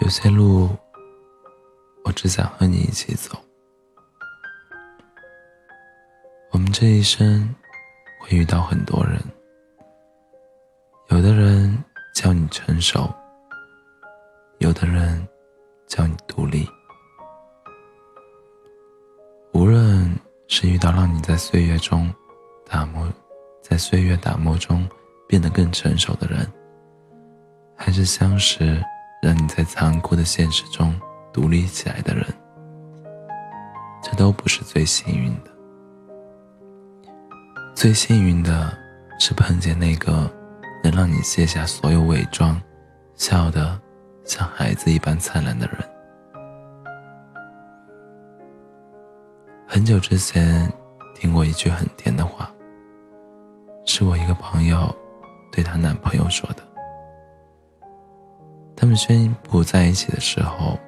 有些路，我只想和你一起走。我们这一生会遇到很多人，有的人教你成熟，有的人教你独立。无论是遇到让你在岁月中打磨，在岁月打磨中变得更成熟的人，还是相识。让你在残酷的现实中独立起来的人，这都不是最幸运的。最幸运的是碰见那个能让你卸下所有伪装，笑得像孩子一般灿烂的人。很久之前听过一句很甜的话，是我一个朋友对她男朋友说的。他们宣布在一起的时候，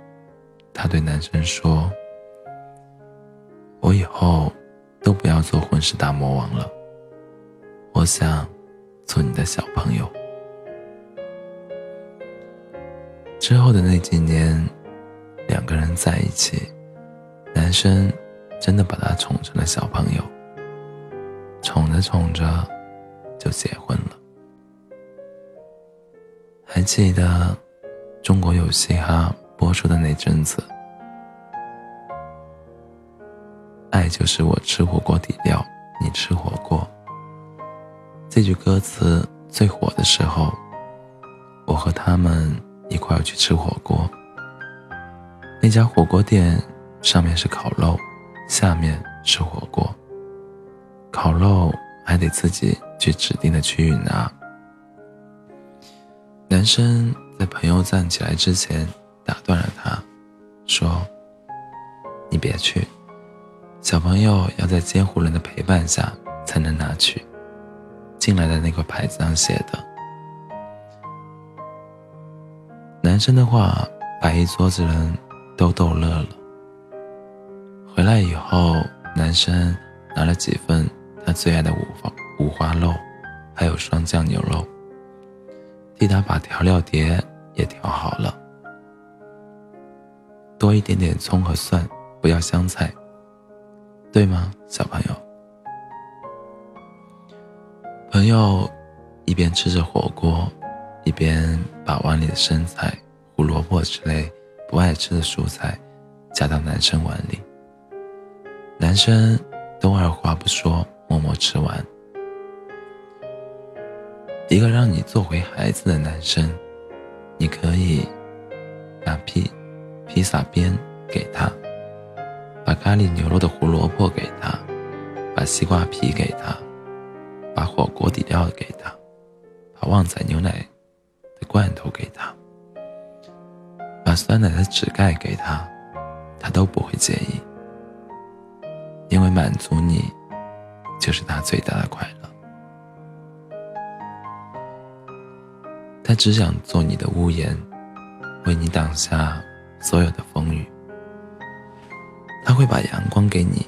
她对男生说：“我以后都不要做混世大魔王了，我想做你的小朋友。”之后的那几年，两个人在一起，男生真的把她宠成了小朋友，宠着宠着就结婚了。还记得。中国有嘻哈播出的那阵子，爱就是我吃火锅底料，你吃火锅。这句歌词最火的时候，我和他们一块儿去吃火锅。那家火锅店上面是烤肉，下面是火锅。烤肉还得自己去指定的区域拿。男生。在朋友站起来之前，打断了他，说：“你别去，小朋友要在监护人的陪伴下才能拿取。”进来的那个牌子上写的。男生的话把一桌子人都逗乐了。回来以后，男生拿了几份他最爱的五花五花肉，还有双酱牛肉。替他把调料碟也调好了，多一点点葱和蒜，不要香菜，对吗，小朋友？朋友一边吃着火锅，一边把碗里的生菜、胡萝卜之类不爱吃的蔬菜夹到男生碗里，男生都二话不说，默默吃完。一个让你做回孩子的男生，你可以把披披萨边给他，把咖喱牛肉的胡萝卜给他，把西瓜皮给他，把火锅底料给他，把旺仔牛奶的罐头给他，把酸奶的纸盖给他，他都不会介意，因为满足你就是他最大的快乐。他只想做你的屋檐，为你挡下所有的风雨。他会把阳光给你，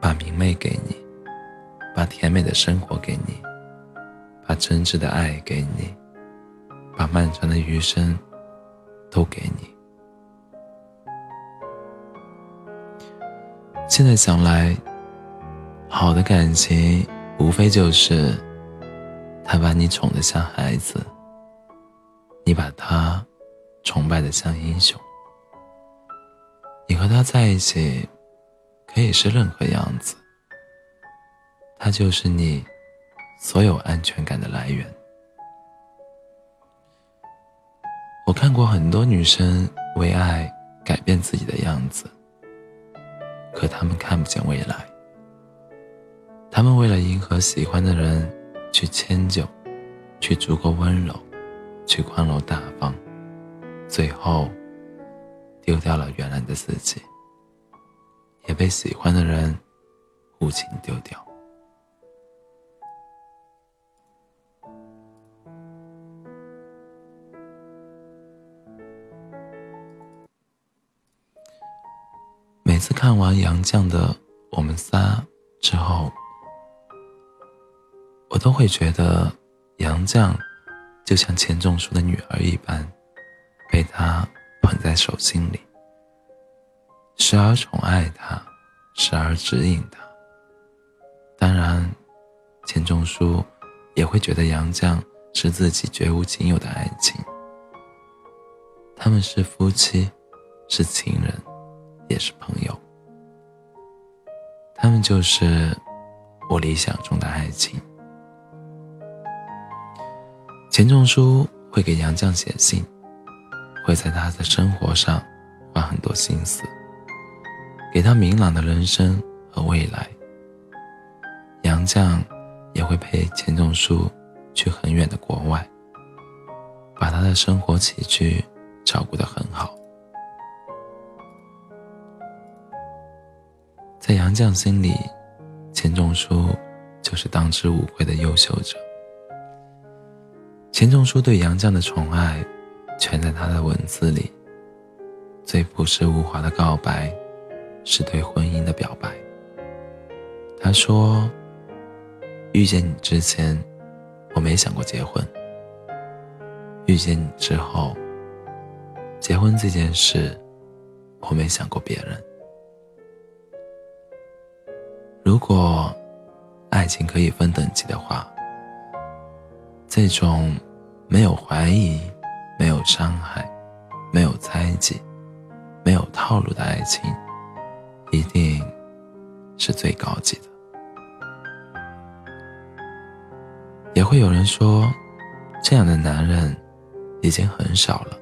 把明媚给你，把甜美的生活给你，把真挚的爱给你，把漫长的余生都给你。现在想来，好的感情无非就是他把你宠得像孩子。你把他崇拜的像英雄，你和他在一起可以是任何样子，他就是你所有安全感的来源。我看过很多女生为爱改变自己的样子，可她们看不见未来。她们为了迎合喜欢的人，去迁就，去足够温柔。去宽容大方，最后丢掉了原来的自己，也被喜欢的人无情丢掉。每次看完杨绛的《我们仨》之后，我都会觉得杨绛。就像钱钟书的女儿一般，被他捧在手心里，时而宠爱他，时而指引他。当然，钱钟书也会觉得杨绛是自己绝无仅有的爱情。他们是夫妻，是情人，也是朋友。他们就是我理想中的爱情。钱钟书会给杨绛写信，会在他的生活上花很多心思，给他明朗的人生和未来。杨绛也会陪钱钟书去很远的国外，把他的生活起居照顾得很好。在杨绛心里，钱钟书就是当之无愧的优秀者。钱钟书对杨绛的宠爱，全在他的文字里。最朴实无华的告白，是对婚姻的表白。他说：“遇见你之前，我没想过结婚；遇见你之后，结婚这件事，我没想过别人。”如果爱情可以分等级的话，这种没有怀疑、没有伤害、没有猜忌、没有套路的爱情，一定是最高级的。也会有人说，这样的男人已经很少了，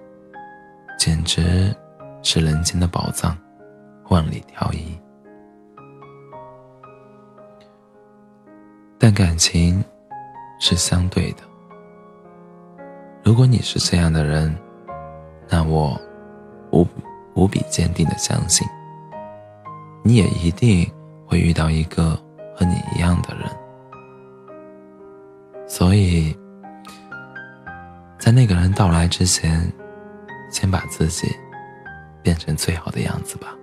简直是人间的宝藏，万里挑一。但感情是相对的。如果你是这样的人，那我无无比坚定的相信，你也一定会遇到一个和你一样的人。所以，在那个人到来之前，先把自己变成最好的样子吧。